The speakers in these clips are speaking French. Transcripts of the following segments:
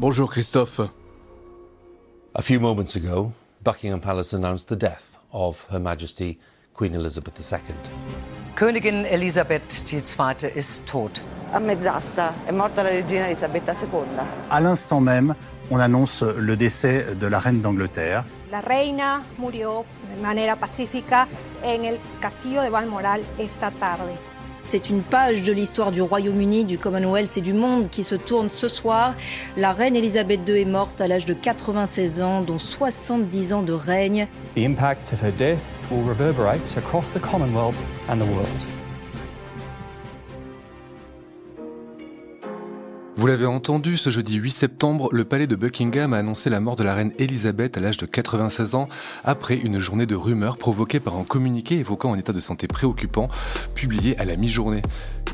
Bonjour Christophe. A few moments ago, Buckingham Palace announced the death of Her Majesty Queen Elizabeth II. Königin Elisabeth II ist tot. A mezz'asta è morta la regina Elisabetta II. À l'instant même, on annonce le décès de la reine d'Angleterre. La reina murió de manera pacífica en el castillo de Balmoral esta tarde. C'est une page de l'histoire du Royaume-Uni, du Commonwealth et du monde qui se tourne ce soir. La reine Elisabeth II est morte à l'âge de 96 ans, dont 70 ans de règne. The impact of her death will reverberate across the Commonwealth and the world. Vous l'avez entendu, ce jeudi 8 septembre, le palais de Buckingham a annoncé la mort de la reine Elisabeth à l'âge de 96 ans, après une journée de rumeurs provoquée par un communiqué évoquant un état de santé préoccupant, publié à la mi-journée.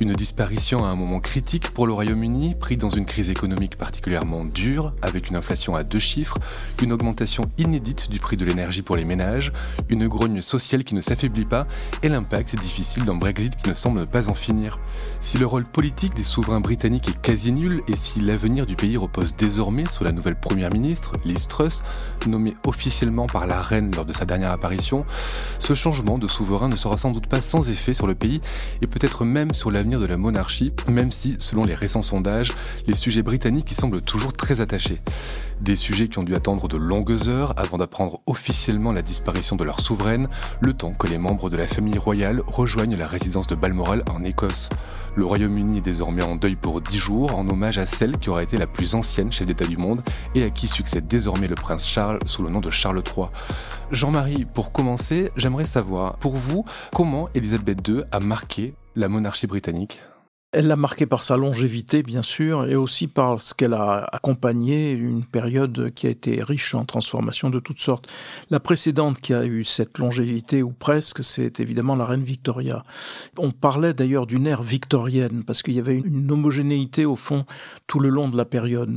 Une disparition à un moment critique pour le Royaume-Uni, pris dans une crise économique particulièrement dure, avec une inflation à deux chiffres, une augmentation inédite du prix de l'énergie pour les ménages, une grogne sociale qui ne s'affaiblit pas, et l'impact difficile d'un Brexit qui ne semble pas en finir. Si le rôle politique des souverains britanniques est quasi nul, et si l'avenir du pays repose désormais sur la nouvelle première ministre, Liz Truss, nommée officiellement par la reine lors de sa dernière apparition, ce changement de souverain ne sera sans doute pas sans effet sur le pays et peut-être même sur l'avenir de la monarchie, même si, selon les récents sondages, les sujets britanniques y semblent toujours très attachés. Des sujets qui ont dû attendre de longues heures avant d'apprendre officiellement la disparition de leur souveraine, le temps que les membres de la famille royale rejoignent la résidence de Balmoral en Écosse. Le Royaume-Uni est désormais en deuil pour dix jours, en hommage à celle qui aura été la plus ancienne chef d'État du monde et à qui succède désormais le prince Charles sous le nom de Charles III. Jean-Marie, pour commencer, j'aimerais savoir, pour vous, comment Elisabeth II a marqué la monarchie britannique? Elle l'a marqué par sa longévité, bien sûr, et aussi par ce qu'elle a accompagné une période qui a été riche en transformations de toutes sortes. La précédente qui a eu cette longévité, ou presque, c'est évidemment la reine Victoria. On parlait d'ailleurs d'une ère victorienne, parce qu'il y avait une homogénéité, au fond, tout le long de la période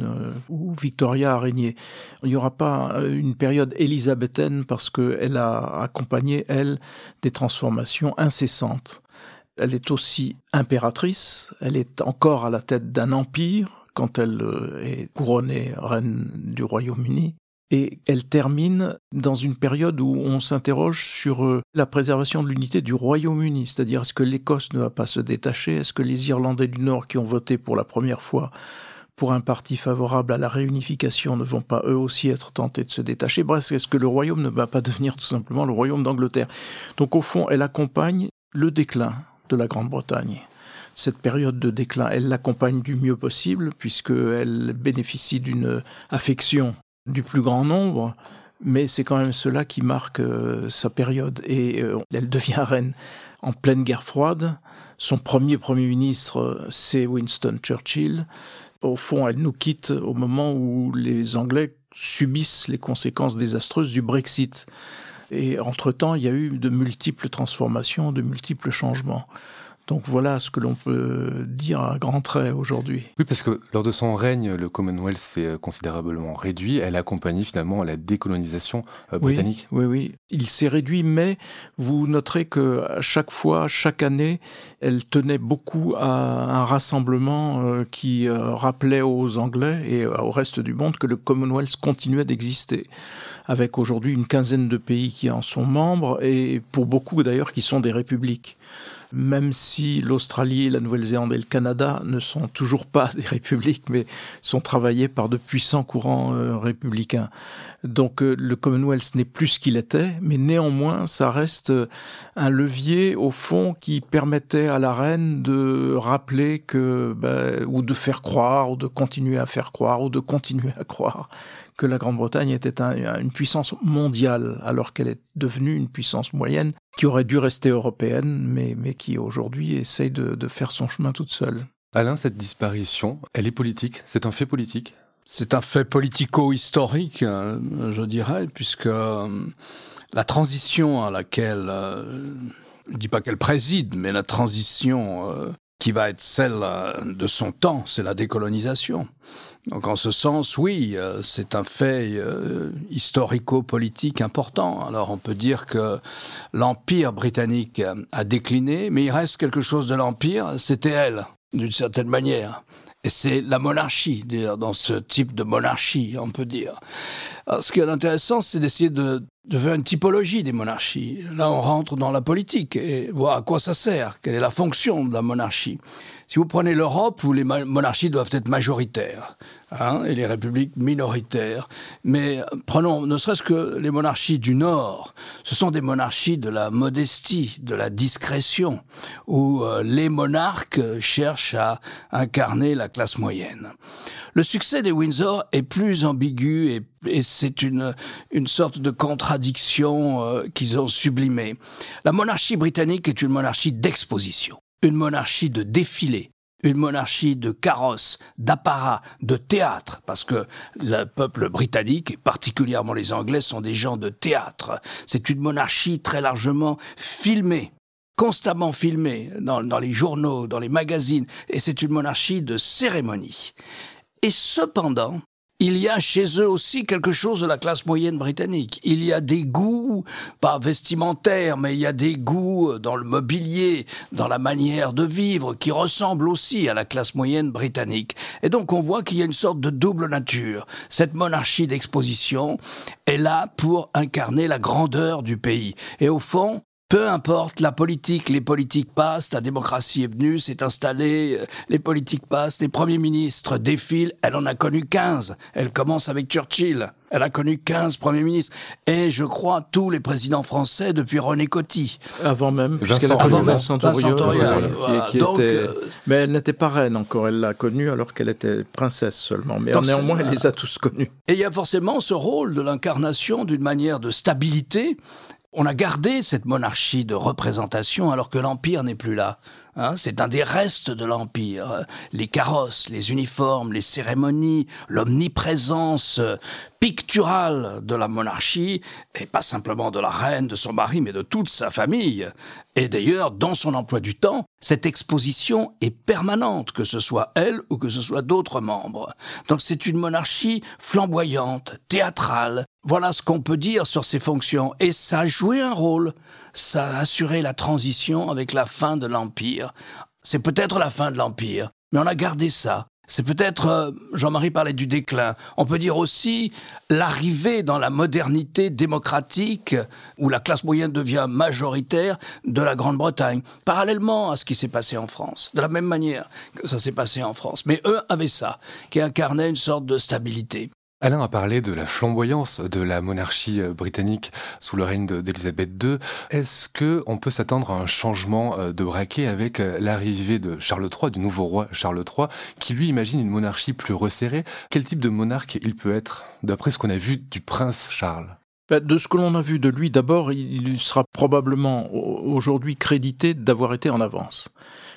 où Victoria a régné. Il n'y aura pas une période élisabéthaine, parce qu'elle a accompagné, elle, des transformations incessantes. Elle est aussi impératrice, elle est encore à la tête d'un empire quand elle est couronnée reine du Royaume-Uni. Et elle termine dans une période où on s'interroge sur la préservation de l'unité du Royaume-Uni, c'est-à-dire est-ce que l'Écosse ne va pas se détacher, est-ce que les Irlandais du Nord qui ont voté pour la première fois pour un parti favorable à la réunification ne vont pas eux aussi être tentés de se détacher? Bref, est-ce que le royaume ne va pas devenir tout simplement le royaume d'Angleterre? Donc au fond, elle accompagne le déclin de la Grande-Bretagne. Cette période de déclin, elle l'accompagne du mieux possible puisqu'elle bénéficie d'une affection du plus grand nombre, mais c'est quand même cela qui marque euh, sa période et euh, elle devient reine en pleine guerre froide. Son premier premier ministre, c'est Winston Churchill. Au fond, elle nous quitte au moment où les Anglais subissent les conséquences désastreuses du Brexit. Et entre-temps, il y a eu de multiples transformations, de multiples changements. Donc voilà ce que l'on peut dire à grands traits aujourd'hui. Oui, parce que lors de son règne, le Commonwealth s'est considérablement réduit. Elle accompagnait finalement la décolonisation britannique. Oui, oui, oui. Il s'est réduit, mais vous noterez que à chaque fois, chaque année, elle tenait beaucoup à un rassemblement qui rappelait aux Anglais et au reste du monde que le Commonwealth continuait d'exister. Avec aujourd'hui une quinzaine de pays qui en sont membres et pour beaucoup d'ailleurs qui sont des républiques même si l'Australie, la Nouvelle-Zélande et le Canada ne sont toujours pas des républiques, mais sont travaillés par de puissants courants euh, républicains. Donc euh, le Commonwealth n'est plus ce qu'il était, mais néanmoins, ça reste un levier au fond qui permettait à la reine de rappeler que, ben, ou de faire croire, ou de continuer à faire croire, ou de continuer à croire que la Grande-Bretagne était un, une puissance mondiale, alors qu'elle est devenue une puissance moyenne qui aurait dû rester européenne, mais, mais qui aujourd'hui essaye de, de faire son chemin toute seule. Alain, cette disparition, elle est politique, c'est un fait politique? C'est un fait politico-historique, euh, je dirais, puisque euh, la transition à laquelle, euh, je ne dis pas qu'elle préside, mais la transition qui va être celle de son temps, c'est la décolonisation. Donc en ce sens, oui, c'est un fait historico-politique important. Alors on peut dire que l'Empire britannique a décliné, mais il reste quelque chose de l'Empire, c'était elle, d'une certaine manière. Et c'est la monarchie, dans ce type de monarchie, on peut dire. ce qui est intéressant, c'est d'essayer de, de une typologie des monarchies. Là, on rentre dans la politique et voir à quoi ça sert, quelle est la fonction de la monarchie. Si vous prenez l'Europe, où les monarchies doivent être majoritaires, hein, et les républiques minoritaires, mais prenons ne serait-ce que les monarchies du Nord, ce sont des monarchies de la modestie, de la discrétion, où euh, les monarques cherchent à incarner la classe moyenne. Le succès des Windsor est plus ambigu et, et c'est une, une sorte de contradiction euh, qu'ils ont sublimée. La monarchie britannique est une monarchie d'exposition une monarchie de défilé, une monarchie de carrosse, d'apparat, de théâtre, parce que le peuple britannique, et particulièrement les Anglais, sont des gens de théâtre. C'est une monarchie très largement filmée constamment filmée dans, dans les journaux, dans les magazines, et c'est une monarchie de cérémonie. Et cependant, il y a chez eux aussi quelque chose de la classe moyenne britannique. Il y a des goûts, pas vestimentaires, mais il y a des goûts dans le mobilier, dans la manière de vivre, qui ressemblent aussi à la classe moyenne britannique. Et donc on voit qu'il y a une sorte de double nature. Cette monarchie d'exposition est là pour incarner la grandeur du pays. Et au fond, peu importe la politique, les politiques passent, la démocratie est venue, s'est installée, euh, les politiques passent, les premiers ministres défilent, elle en a connu 15. Elle commence avec Churchill. Elle a connu 15 premiers ministres. Et je crois tous les présidents français depuis René Coty. Avant même, puisqu'elle a connu Vincent Mais elle n'était pas reine encore, elle l'a connue alors qu'elle était princesse seulement. Mais néanmoins, elle les a tous connus. Et il y a forcément ce rôle de l'incarnation d'une manière de stabilité on a gardé cette monarchie de représentation alors que l'Empire n'est plus là. Hein, c'est un des restes de l'Empire. Les carrosses, les uniformes, les cérémonies, l'omniprésence picturale de la monarchie, et pas simplement de la reine, de son mari, mais de toute sa famille. Et d'ailleurs, dans son emploi du temps, cette exposition est permanente, que ce soit elle ou que ce soit d'autres membres. Donc c'est une monarchie flamboyante, théâtrale. Voilà ce qu'on peut dire sur ses fonctions. Et ça a joué un rôle ça a assuré la transition avec la fin de l'Empire. C'est peut-être la fin de l'Empire, mais on a gardé ça. C'est peut-être, euh, Jean-Marie parlait du déclin, on peut dire aussi l'arrivée dans la modernité démocratique, où la classe moyenne devient majoritaire, de la Grande-Bretagne, parallèlement à ce qui s'est passé en France, de la même manière que ça s'est passé en France. Mais eux avaient ça, qui incarnait une sorte de stabilité. Alain a parlé de la flamboyance de la monarchie euh, britannique sous le règne d'Élisabeth II. Est-ce que on peut s'attendre à un changement euh, de braquet avec euh, l'arrivée de Charles III, du nouveau roi Charles III, qui lui imagine une monarchie plus resserrée? Quel type de monarque il peut être, d'après ce qu'on a vu du prince Charles? Ben, de ce que l'on a vu de lui, d'abord, il sera probablement aujourd'hui crédité d'avoir été en avance,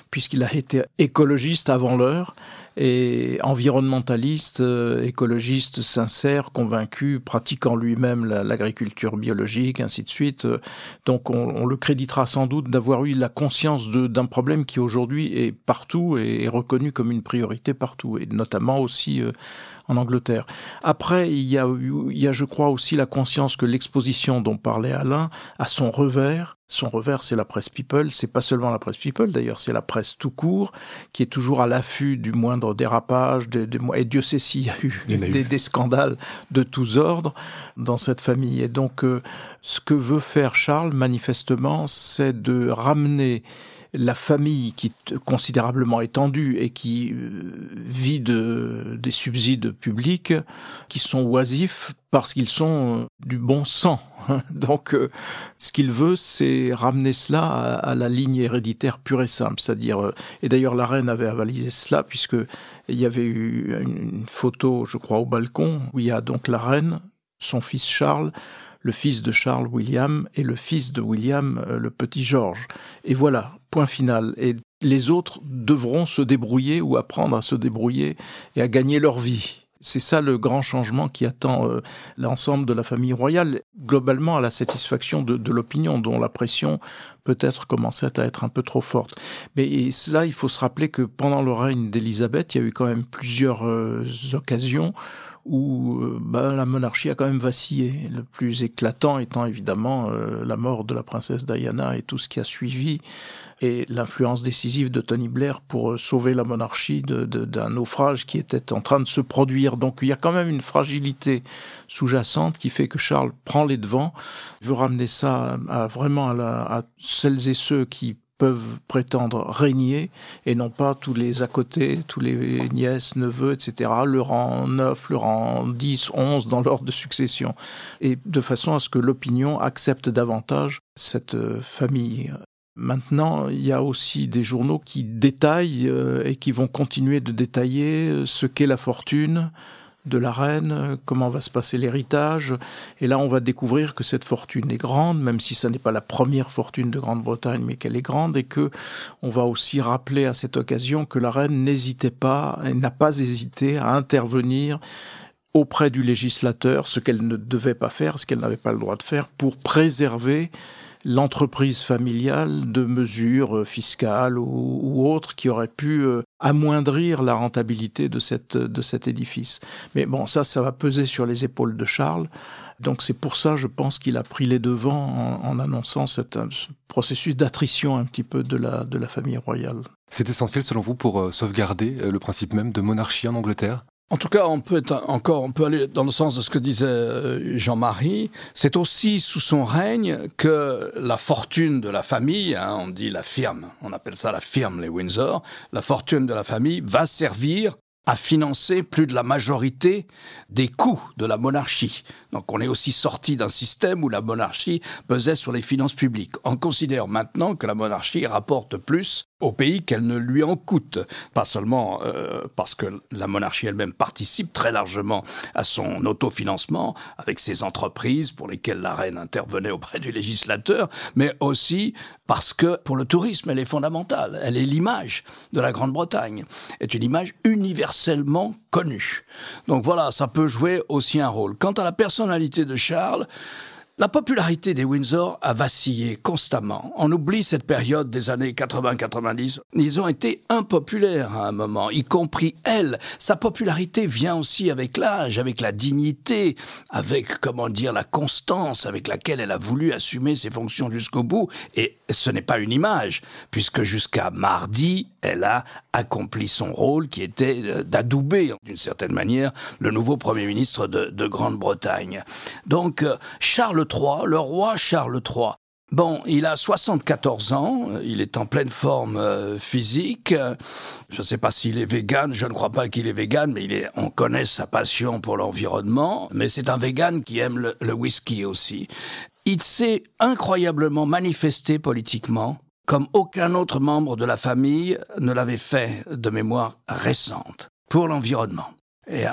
puisqu'il a été écologiste avant l'heure et environnementaliste, euh, écologiste sincère, convaincu, pratiquant lui-même l'agriculture biologique, ainsi de suite. Donc on, le créditera sans doute d'avoir eu la conscience d'un problème qui aujourd'hui est partout et est reconnu comme une priorité partout, et notamment aussi euh, en Angleterre. Après, il y, a, il y a, je crois, aussi la conscience que l'exposition dont parlait Alain a son revers. Son revers, c'est la presse People. C'est pas seulement la presse People, d'ailleurs, c'est la presse tout court, qui est toujours à l'affût du moindre dérapage. De, et Dieu sait s'il y a eu, des, des, scandales de tous ordres dans cette famille. Et donc, euh, ce que veut faire Charles, manifestement, c'est de ramener la famille qui est considérablement étendue et qui euh, vit de, des subsides publics qui sont oisifs parce qu'ils sont euh, du bon sang. Donc, euh, ce qu'il veut, c'est ramener cela à, la ligne héréditaire pure et simple, c'est-à-dire. et d'ailleurs, la reine avait avalisé cela puisque il y avait eu une photo, je crois, au balcon où il y a donc la reine, son fils Charles, le fils de Charles William et le fils de William, euh, le petit George. Et voilà, point final. Et les autres devront se débrouiller ou apprendre à se débrouiller et à gagner leur vie. C'est ça le grand changement qui attend euh, l'ensemble de la famille royale, globalement à la satisfaction de, l'opinion, dont la pression peut-être commençait à être un peu trop forte. Mais cela, il faut se rappeler que pendant le règne d'Élisabeth, il y a eu quand même plusieurs euh, occasions où euh, bah, la monarchie a quand même vacillé. Le plus éclatant étant évidemment euh, la mort de la princesse Diana et tout ce qui a suivi, et l'influence décisive de Tony Blair pour euh, sauver la monarchie d'un naufrage qui était en train de se produire. Donc il y a quand même une fragilité sous-jacente qui fait que Charles prend les devants, veut ramener ça vraiment à celles et ceux qui peuvent prétendre régner et non pas tous les à côté, tous les nièces, neveux, etc., le rang 9, le rang 10, 11 dans l'ordre de succession. Et de façon à ce que l'opinion accepte davantage cette euh, famille. Maintenant, il y a aussi des journaux qui détaillent euh, et qui vont continuer de détailler euh, ce qu'est la fortune, de la reine, comment va se passer l'héritage. Et là, on va découvrir que cette fortune est grande, même si ce n'est pas la première fortune de Grande-Bretagne, mais qu'elle est grande, et que on va aussi rappeler à cette occasion que la reine n'hésitait pas, n'a pas hésité à intervenir auprès du législateur, ce qu'elle ne devait pas faire, ce qu'elle n'avait pas le droit de faire, pour préserver l'entreprise familiale de mesures fiscales ou, autres qui auraient pu euh, amoindrir la rentabilité de, cette, de cet édifice. Mais bon, ça, ça va peser sur les épaules de Charles. Donc c'est pour ça, je pense, qu'il a pris les devants en, annonçant cette, ce processus d'attrition un petit peu de la, de la famille royale. C'est essentiel selon vous pour euh, sauvegarder euh, le principe même de monarchie en Angleterre? En tout cas, on peut être encore, on peut aller dans le sens de ce que disait euh, Jean-Marie. C'est aussi sous son règne que la fortune de la famille, hein, on dit la firme, on appelle ça la firme, les Windsor, la fortune de la famille va servir à financer plus de la majorité des coûts de la monarchie. Donc on est aussi sorti d'un système où la monarchie pesait sur les finances publiques. On considère maintenant que la monarchie rapporte plus au pays qu'elle ne lui en coûte. Pas seulement euh, parce que la monarchie elle-même participe très largement à son autofinancement avec ses entreprises pour lesquelles la reine intervenait auprès du législateur, mais aussi parce que pour le tourisme, elle est fondamentale. Elle est l'image de la Grande-Bretagne, est une image universellement connue. Donc voilà, ça peut jouer aussi un rôle. Quant à la personnalité de Charles, la popularité des Windsor a vacillé constamment. On oublie cette période des années 80-90. Ils ont été impopulaires à un moment, y compris elle. Sa popularité vient aussi avec l'âge, avec la dignité, avec, comment dire, la constance avec laquelle elle a voulu assumer ses fonctions jusqu'au bout. Et ce n'est pas une image, puisque jusqu'à mardi, elle a accompli son rôle qui était euh, d'adouber, d'une certaine manière, le nouveau Premier ministre de, de Grande-Bretagne. Donc, euh, Charles le roi Charles III. Bon, il a 74 ans, il est en pleine forme euh, physique. Je ne sais pas s'il est vegan, je ne crois pas qu'il est vegan, mais il est, on connaît sa passion pour l'environnement. Mais c'est un vegan qui aime le whisky aussi. Il s'est incroyablement manifesté politiquement, comme aucun autre membre de la famille ne l'avait fait de mémoire récente, pour l'environnement. Et euh,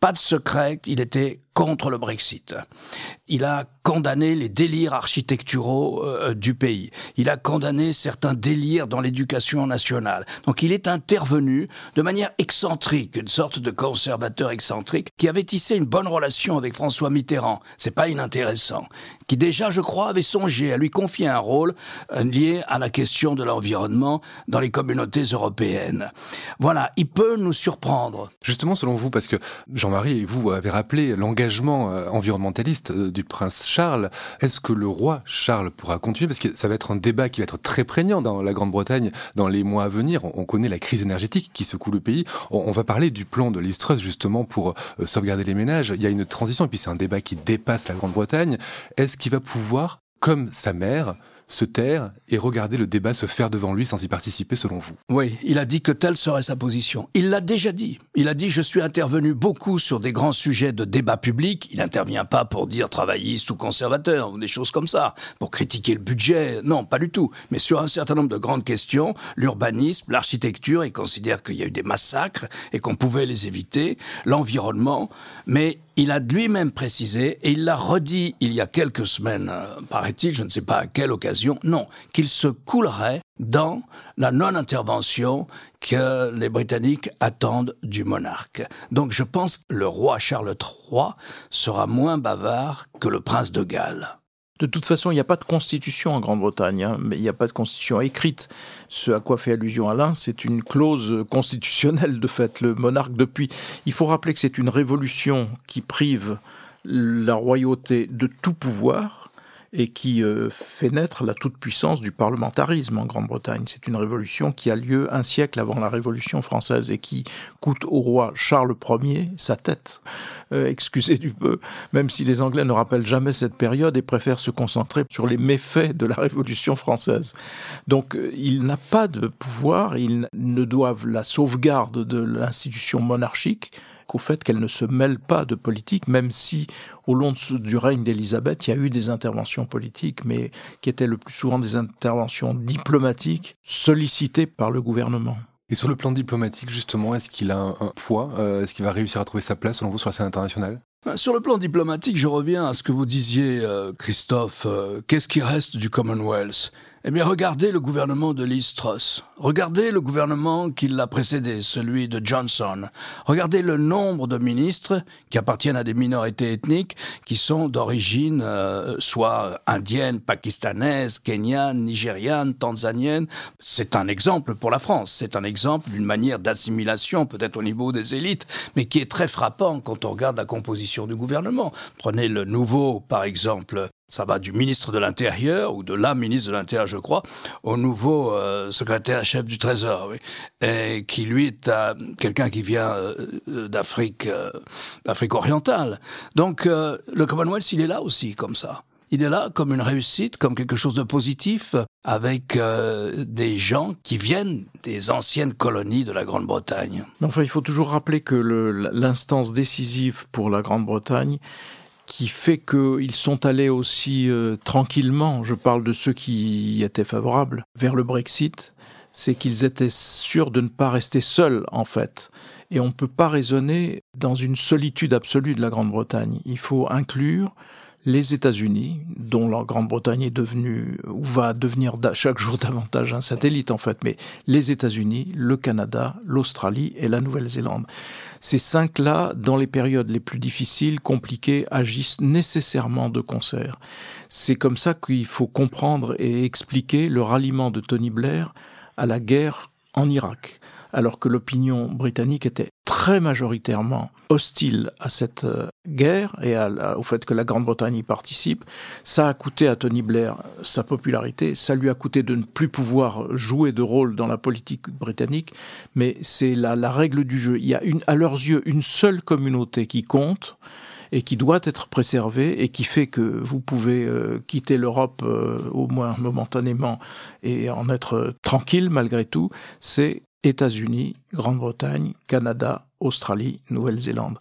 pas de secret, il était contre le Brexit. Il a condamné les délires architecturaux euh, du pays. Il a condamné certains délires dans l'éducation nationale. Donc il est intervenu de manière excentrique, une sorte de conservateur excentrique qui avait tissé une bonne relation avec François Mitterrand. C'est pas inintéressant. Qui déjà, je crois, avait songé à lui confier un rôle euh, lié à la question de l'environnement dans les communautés européennes. Voilà, il peut nous surprendre. Justement, selon vous, parce que Jean-Marie, vous avez rappelé l'engagement euh, environnementaliste euh, du prince Charles. Est-ce que le roi Charles pourra continuer? Parce que ça va être un débat qui va être très prégnant dans la Grande-Bretagne dans les mois à venir. On connaît la crise énergétique qui secoue le pays. On va parler du plan de l'Istrus justement pour euh, sauvegarder les ménages. Il y a une transition et puis c'est un débat qui dépasse la Grande-Bretagne. Est-ce qu'il va pouvoir, comme sa mère, se taire et regarder le débat se faire devant lui sans y participer selon vous? Oui, il a dit que telle serait sa position. Il l'a déjà dit. Il a dit je suis intervenu beaucoup sur des grands sujets de débat public. Il n'intervient pas pour dire travailliste ou conservateur ou des choses comme ça, pour critiquer le budget. Non, pas du tout. Mais sur un certain nombre de grandes questions, l'urbanisme, l'architecture, il considère qu'il y a eu des massacres et qu'on pouvait les éviter, l'environnement. Mais il a lui-même précisé, et il l'a redit il y a quelques semaines, euh, paraît-il, je ne sais pas à quelle occasion, non, qu'il se coulerait dans la non-intervention que les Britanniques attendent du monarque. Donc je pense que le roi Charles III sera moins bavard que le prince de Galles. De toute façon, il n'y a pas de constitution en Grande-Bretagne, hein, mais il n'y a pas de constitution écrite. Ce à quoi fait allusion Alain, c'est une clause constitutionnelle de fait. Le monarque, depuis, il faut rappeler que c'est une révolution qui prive la royauté de tout pouvoir, et qui euh, fait naître la toute-puissance du parlementarisme en Grande-Bretagne. C'est une révolution qui a lieu un siècle avant la Révolution française et qui coûte au roi Charles Ier sa tête. Euh, excusez du peu, même si les Anglais ne rappellent jamais cette période et préfèrent se concentrer sur les méfaits de la Révolution française. Donc euh, il n'a pas de pouvoir, ils ne doivent la sauvegarde de l'institution monarchique qu'au fait qu'elle ne se mêle pas de politique, même si au long du règne d'Élisabeth, il y a eu des interventions politiques, mais qui étaient le plus souvent des interventions diplomatiques sollicitées par le gouvernement. Et sur le plan diplomatique, justement, est-ce qu'il a un, poids euh, Est-ce qu'il va réussir à trouver sa place, selon vous, sur la scène internationale? Ben, sur le plan diplomatique, je reviens à ce que vous disiez, euh, Christophe. Euh, qu'est-ce qui reste du Commonwealth? Eh bien, regardez le gouvernement de Liz Truss. Regardez le gouvernement qui l'a précédé, celui de Johnson. Regardez le nombre de ministres qui appartiennent à des minorités ethniques qui sont d'origine euh, soit indienne, pakistanaise, kenyane, nigériane, tanzanienne. C'est un exemple pour la France. C'est un exemple d'une manière d'assimilation, peut-être au niveau des élites, mais qui est très frappant quand on regarde la composition du gouvernement. Prenez le nouveau, par exemple, ça va du ministre de l'Intérieur, ou de la ministre de l'Intérieur, je crois, au nouveau euh, secrétaire chef du Trésor, oui, et qui lui est quelqu'un qui vient euh, d'Afrique, euh, d'Afrique orientale. Donc le Commonwealth, il est là aussi, comme ça. Il est là comme une réussite, comme quelque chose de positif, avec des gens qui viennent des anciennes colonies de la Grande-Bretagne. Enfin, il faut toujours rappeler que l'instance décisive pour la Grande-Bretagne, qui fait qu'ils sont allés aussi euh, tranquillement, je parle de ceux qui étaient favorables, vers le Brexit, c'est qu'ils étaient sûrs de ne pas rester seuls, en fait. Et on ne peut pas raisonner dans une solitude absolue de la Grande-Bretagne. Il faut inclure les États-Unis, dont la Grande-Bretagne est devenue, ou va devenir chaque jour davantage un satellite en fait, mais les États-Unis, le Canada, l'Australie et la Nouvelle-Zélande. Ces cinq-là, dans les périodes les plus difficiles, compliquées, agissent nécessairement de concert. C'est comme ça qu'il faut comprendre et expliquer le ralliement de Tony Blair à la guerre en Irak alors que l'opinion britannique était très majoritairement hostile à cette euh, guerre et au fait que la Grande-Bretagne y participe. Ça a coûté à Tony Blair sa popularité, ça lui a coûté de ne plus pouvoir jouer de rôle dans la politique britannique, mais c'est la, règle du jeu. Il y a une, à leurs yeux une seule communauté qui compte, et qui doit être préservée et qui fait que vous pouvez euh, quitter l'Europe euh, au moins momentanément et en être tranquille malgré tout, c'est États-Unis, Grande-Bretagne, Canada, Australie, Nouvelle-Zélande.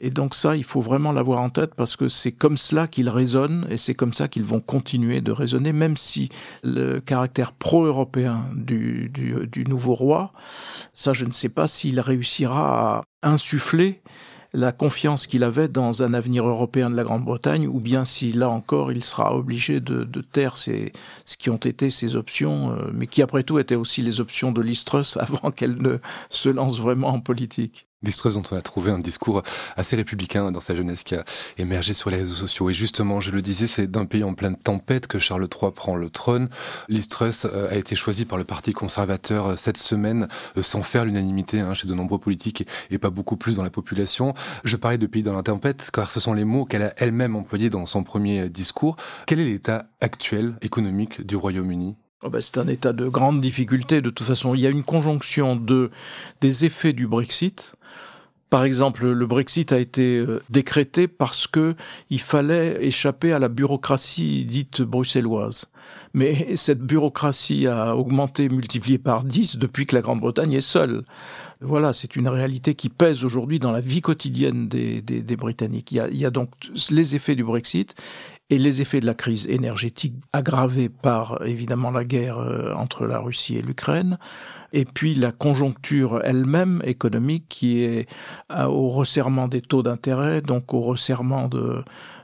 Et donc ça, il faut vraiment l'avoir en tête parce que c'est comme cela qu'ils résonnent et c'est comme ça qu'ils vont continuer de raisonner, même si le caractère pro-européen du, du, du nouveau roi, ça je ne sais pas s'il réussira à insuffler la confiance qu'il avait dans un avenir européen de la Grande-Bretagne, ou bien si là encore il sera obligé de, taire ce qui ont été ses options, euh, mais qui après tout étaient aussi les options de Listrus avant qu'elle ne se lance vraiment en politique. Listrus dont on a trouvé un discours assez républicain dans sa jeunesse qui a émergé sur les réseaux sociaux. Et justement, je le disais, c'est d'un pays en pleine tempête que Charles III prend le trône. Listrus euh, a été choisi par le Parti conservateur euh, cette semaine euh, sans faire l'unanimité hein, chez de nombreux politiques et, pas beaucoup plus dans la population. Je parlais de pays dans la tempête car ce sont les mots qu'elle a elle-même employés dans son premier discours. Quel est l'état actuel économique du Royaume-Uni? Oh ben, c'est un état de grande difficulté. De toute façon, il y a une conjonction de des effets du Brexit, par exemple, le Brexit a été euh, décrété parce que il fallait échapper à la bureaucratie dite bruxelloise. Mais cette bureaucratie a augmenté, multiplié par 10 depuis que la Grande-Bretagne est seule. Voilà, c'est une réalité qui pèse aujourd'hui dans la vie quotidienne des, des, Britanniques. Il y, a, il y, a, donc les effets du Brexit et les effets de la crise énergétique aggravée par évidemment la guerre euh, entre la Russie et l'Ukraine, et puis la conjoncture elle-même économique qui est euh, au resserrement des taux d'intérêt, donc au resserrement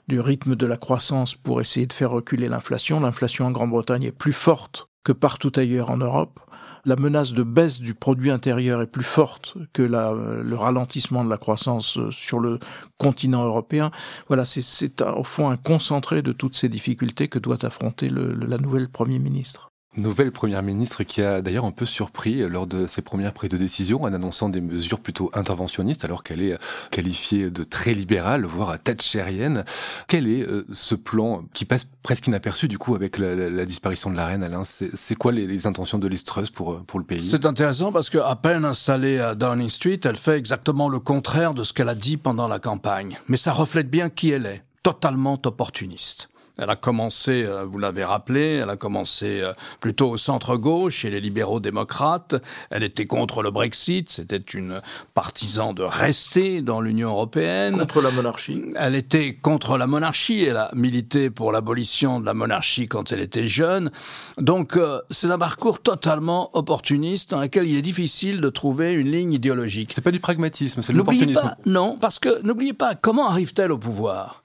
du rythme de la croissance pour essayer de faire reculer l'inflation. L'inflation en Grande-Bretagne est plus forte que partout ailleurs en Europe. La menace de baisse du produit intérieur est plus forte que la, le ralentissement de la croissance sur le continent européen. Voilà, c'est au fond un concentré de toutes ces difficultés que doit affronter le, la nouvelle Premier ministre. Nouvelle première ministre qui a d'ailleurs un peu surpris lors de ses premières prises de décision en annonçant des mesures plutôt interventionnistes alors qu'elle est qualifiée de très libérale, voire thatchérienne. Quel est euh, ce plan qui passe presque inaperçu du coup avec la, disparition de la reine Alain? C'est quoi les, les, intentions de Liz pour, euh, pour le pays? C'est intéressant parce qu'à peine installée à Downing Street, elle fait exactement le contraire de ce qu'elle a dit pendant la campagne. Mais ça reflète bien qui elle est, totalement opportuniste. Elle a commencé, euh, vous l'avez rappelé, elle a commencé euh, plutôt au centre-gauche, chez les libéraux démocrates. Elle était contre le Brexit, c'était une partisan de rester dans l'Union européenne. Contre la monarchie. Elle était contre la monarchie, elle a milité pour l'abolition de la monarchie quand elle était jeune. Donc euh, c'est un parcours totalement opportuniste dans lequel il est difficile de trouver une ligne idéologique. C'est pas du pragmatisme, c'est de l'opportunisme. Non, parce que n'oubliez pas, comment arrive-t-elle au pouvoir?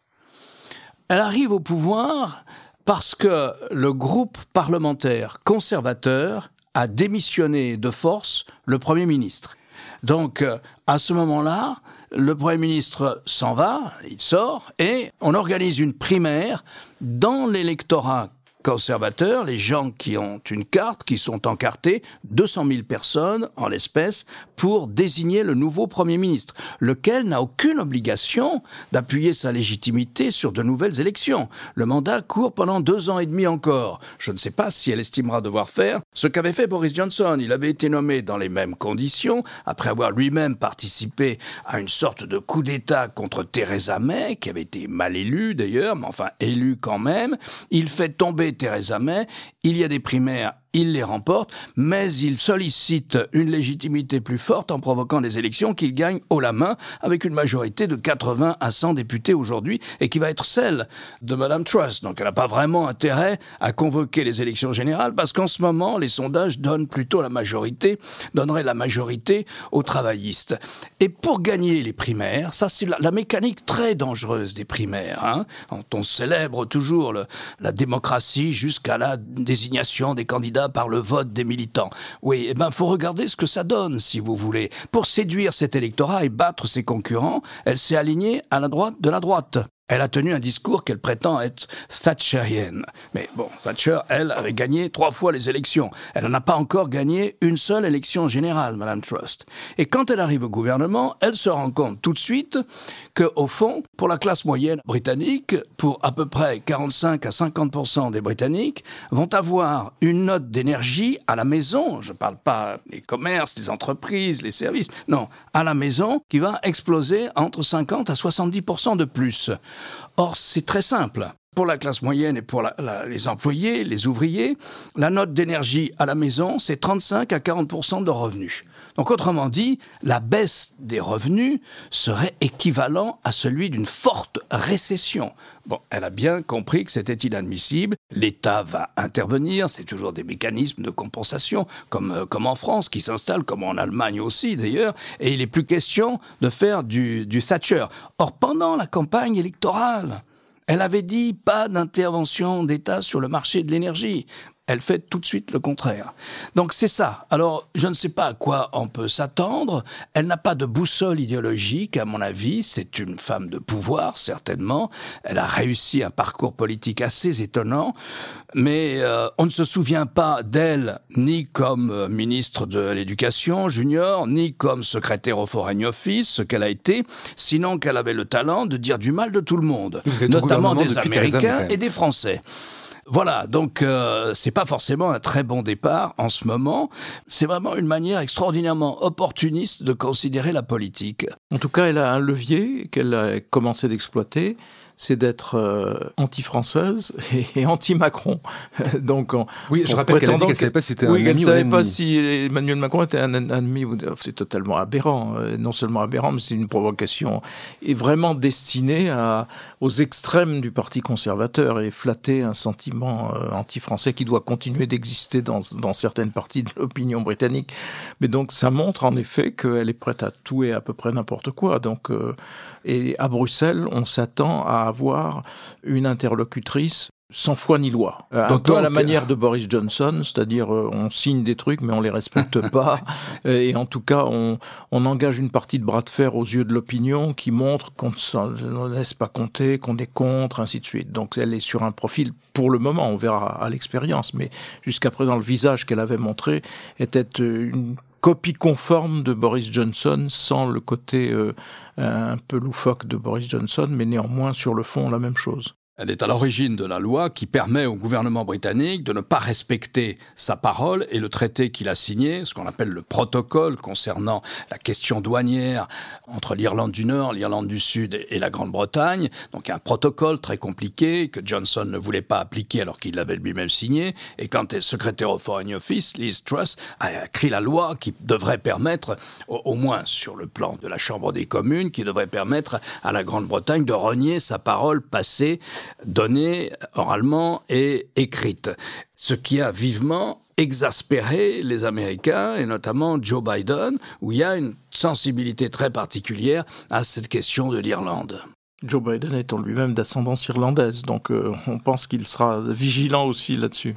Elle arrive au pouvoir parce que le groupe parlementaire conservateur a démissionné de force le Premier ministre. Donc, euh, à ce moment-là, le Premier ministre s'en va, il sort, et on organise une primaire dans l'électorat conservateurs, les gens qui ont une carte, qui sont encartés, 200 000 personnes en l'espèce, pour désigner le nouveau Premier ministre, lequel n'a aucune obligation d'appuyer sa légitimité sur de nouvelles élections. Le mandat court pendant deux ans et demi encore. Je ne sais pas si elle estimera devoir faire ce qu'avait fait Boris Johnson. Il avait été nommé dans les mêmes conditions, après avoir lui-même participé à une sorte de coup d'État contre Theresa May, qui avait été mal élue d'ailleurs, mais enfin élue quand même. Il fait tomber Theresa May, il y a des primaires il les remporte, mais il sollicite une légitimité plus forte en provoquant des élections qu'il gagne haut la main avec une majorité de 80 à 100 députés aujourd'hui et qui va être celle de Madame Truss. Donc elle n'a pas vraiment intérêt à convoquer les élections générales parce qu'en ce moment, les sondages donnent plutôt la majorité, donneraient la majorité aux travaillistes. Et pour gagner les primaires, ça c'est la, mécanique très dangereuse des primaires. Hein. On célèbre toujours la démocratie jusqu'à la désignation des candidats par le vote des militants. Oui, eh ben, faut regarder ce que ça donne, si vous voulez. Pour séduire cet électorat et battre ses concurrents, elle s'est alignée à la droite de la droite. Elle a tenu un discours qu'elle prétend être thatcherienne. Mais bon, Thatcher, elle, avait gagné trois fois les élections. Elle n'a pas encore gagné une seule élection générale, Madame Trust. Et quand elle arrive au gouvernement, elle se rend compte tout de suite que, au fond, pour la classe moyenne britannique, pour à peu près 45 à 50% des Britanniques, vont avoir une note d'énergie à la maison. Je ne parle pas des commerces, des entreprises, les services. Non, à la maison, qui va exploser entre 50 à 70% de plus. Or, c'est très simple. Pour la classe moyenne et pour les employés, les ouvriers, la note d'énergie à la maison, c'est 35 à 40% de revenus. Donc autrement dit, la baisse des revenus serait équivalent à celui d'une forte récession. Bon, elle a bien compris que c'était inadmissible. L'État va intervenir. C'est toujours des mécanismes de compensation, comme, euh, comme en France, qui s'installent, comme en Allemagne aussi d'ailleurs. Et il n'est plus question de faire du, du Thatcher. Or, pendant la campagne électorale, elle avait dit pas d'intervention d'État sur le marché de l'énergie elle fait tout de suite le contraire. Donc c'est ça. Alors je ne sais pas à quoi on peut s'attendre. Elle n'a pas de boussole idéologique, à mon avis. C'est une femme de pouvoir, certainement. Elle a réussi un parcours politique assez étonnant, mais euh, on ne se souvient pas d'elle ni comme euh, ministre de l'Éducation junior, ni comme secrétaire au Foreign Office, ce qu'elle a été, sinon qu'elle avait le talent de dire du mal de tout le monde, notamment des Américains et des Français. Voilà, donc euh, c'est pas forcément un très bon départ en ce moment. C'est vraiment une manière extraordinairement opportuniste de considérer la politique. En tout cas, elle a un levier qu'elle a commencé d'exploiter c'est d'être euh, anti-française et, et anti-Macron. Donc, en, oui, je rappelle qu'elle ne savait pas si c'était oui, un ami savait ou un pas si Emmanuel Macron était un ennemi. C'est totalement aberrant. Euh, Non seulement aberrant, mais c'est une provocation et vraiment destinée à, aux extrêmes du Parti conservateur et flatter un sentiment euh, anti-français qui doit continuer d'exister dans, dans certaines parties de l'opinion britannique. Mais donc, ça montre en effet qu'elle est prête à tout et à peu près n'importe quoi. Donc, euh, et à Bruxelles, on s'attend à avoir une interlocutrice sans foi ni loi. Euh, un peu à la manière de Boris Johnson, c'est-à-dire euh, on signe des trucs mais on les respecte pas. Euh, et en tout cas, on, on, engage une partie de bras de fer aux yeux de l'opinion qui montre qu'on ne laisse pas compter, qu'on est contre, ainsi de suite. Donc elle est sur un profil, pour le moment, on verra à l'expérience, mais jusqu'à présent, le visage qu'elle avait montré était une copie conforme de Boris Johnson sans le côté un peu loufoque de Boris Johnson, mais néanmoins sur le fond la même chose. Elle est à l'origine de la loi qui permet au gouvernement britannique de ne pas respecter sa parole et le traité qu'il a signé, ce qu'on appelle le protocole concernant la question douanière entre l'Irlande du Nord, l'Irlande du Sud et la Grande-Bretagne. Donc un protocole très compliqué que Johnson ne voulait pas appliquer alors qu'il l'avait lui-même signé. Et quand elle est secrétaire au Foreign Office, Liz Truss a écrit la loi qui devrait permettre, au, moins sur le plan de la Chambre des communes, qui devrait permettre à la Grande-Bretagne de renier sa parole passée donnée oralement et écrite. Ce qui a vivement exaspéré les Américains et notamment Joe Biden, où il y a une sensibilité très particulière à cette question de l'Irlande. Joe Biden étant lui-même d'ascendance irlandaise, donc euh, on pense qu'il sera vigilant aussi là-dessus.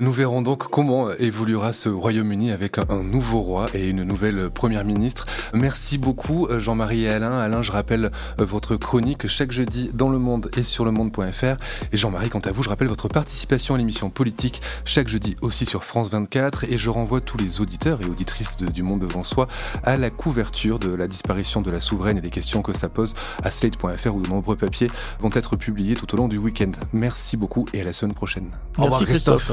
Nous verrons donc comment évoluera ce Royaume-Uni avec un, nouveau roi et une nouvelle première ministre. Merci beaucoup Jean-Marie et Alain. Alain, je rappelle votre chronique chaque jeudi dans Le Monde et sur le monde.fr. Et Jean-Marie, quant à vous, je rappelle votre participation à l'émission politique chaque jeudi aussi sur France 24. Et je renvoie tous les auditeurs et auditrices du Monde devant soi à la couverture de la disparition de la souveraine et des questions que ça pose à slate.fr où de nombreux papiers vont être publiés tout au long du week-end. Merci beaucoup et à la semaine prochaine. Au revoir Christophe.